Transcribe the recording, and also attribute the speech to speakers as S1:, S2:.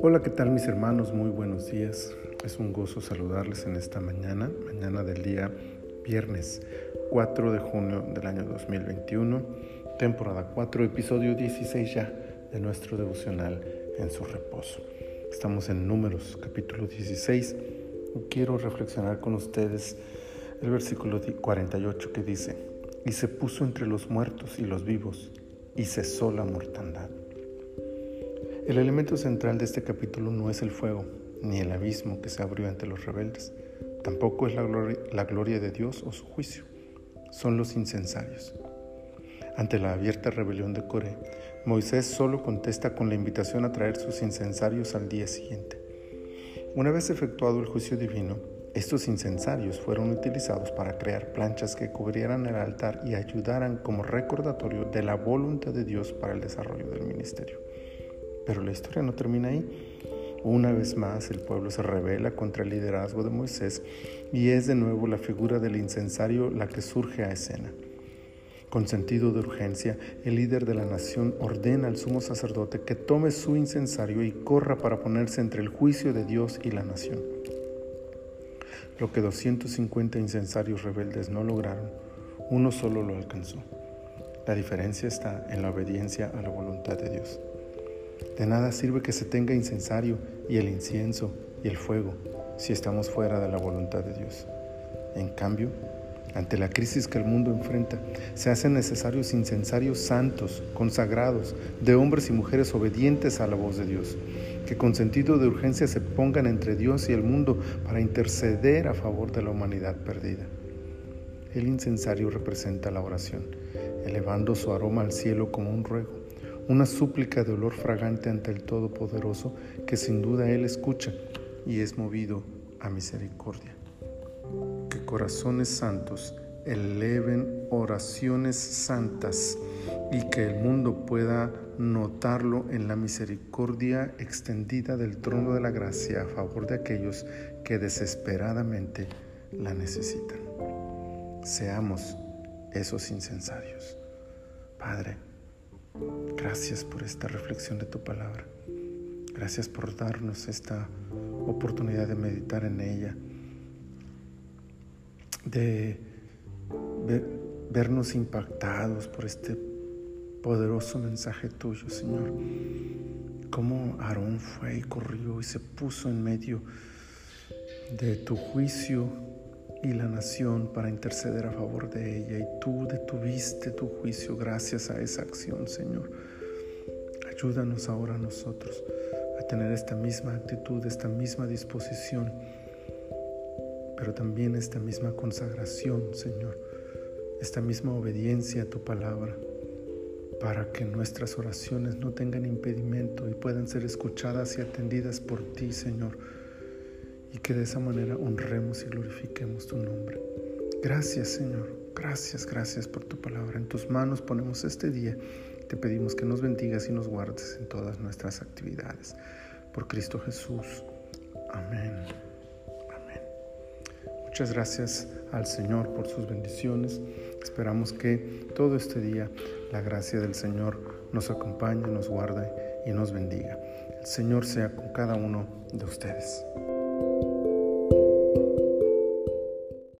S1: Hola, ¿qué tal mis hermanos? Muy buenos días. Es un gozo saludarles en esta mañana, mañana del día viernes 4 de junio del año 2021, temporada 4, episodio 16 ya de nuestro devocional en su reposo. Estamos en números, capítulo 16, y quiero reflexionar con ustedes el versículo 48 que dice, y se puso entre los muertos y los vivos, y cesó la mortandad. El elemento central de este capítulo no es el fuego, ni el abismo que se abrió ante los rebeldes, tampoco es la gloria, de Dios o su juicio, son los incensarios. Ante la abierta rebelión de Coré, Moisés solo contesta con la invitación a traer sus incensarios al día siguiente. Una vez efectuado el juicio divino, estos incensarios fueron utilizados para crear planchas que cubrieran el altar y ayudaran como recordatorio de la voluntad de Dios para el desarrollo del ministerio. Pero la historia no termina ahí. Una vez más el pueblo se revela contra el liderazgo de Moisés y es de nuevo la figura del incensario la que surge a escena. Con sentido de urgencia, el líder de la nación ordena al sumo sacerdote que tome su incensario y corra para ponerse entre el juicio de Dios y la nación. Lo que 250 incensarios rebeldes no lograron, uno solo lo alcanzó. La diferencia está en la obediencia a la voluntad de Dios. De nada sirve que se tenga incensario y el incienso y el fuego si estamos fuera de la voluntad de Dios. En cambio, ante la crisis que el mundo enfrenta, se hacen necesarios incensarios santos, consagrados, de hombres y mujeres obedientes a la voz de Dios, que con sentido de urgencia se pongan entre Dios y el mundo para interceder a favor de la humanidad perdida. El incensario representa la oración, elevando su aroma al cielo como un ruego una súplica de olor fragante ante el Todopoderoso que sin duda Él escucha y es movido a misericordia. Corazones santos eleven oraciones santas y que el mundo pueda notarlo en la misericordia extendida del trono de la gracia a favor de aquellos que desesperadamente la necesitan. Seamos esos incensarios. Padre, Gracias por esta reflexión de tu palabra. Gracias por darnos esta oportunidad de meditar en ella, de vernos impactados por este poderoso mensaje tuyo, Señor. Cómo Aarón fue y corrió y se puso en medio de tu juicio y la nación para interceder a favor de ella. Y tú detuviste tu juicio gracias a esa acción, Señor. Ayúdanos ahora a nosotros a tener esta misma actitud, esta misma disposición, pero también esta misma consagración, Señor, esta misma obediencia a tu palabra, para que nuestras oraciones no tengan impedimento y puedan ser escuchadas y atendidas por ti, Señor y que de esa manera honremos y glorifiquemos tu nombre. Gracias Señor, gracias, gracias por tu palabra. En tus manos ponemos este día. Te pedimos que nos bendigas y nos guardes en todas nuestras actividades. Por Cristo Jesús. Amén. Muchas gracias al Señor por sus bendiciones. Esperamos que todo este día la gracia del Señor nos acompañe, nos guarde y nos bendiga. El Señor sea con cada uno de ustedes.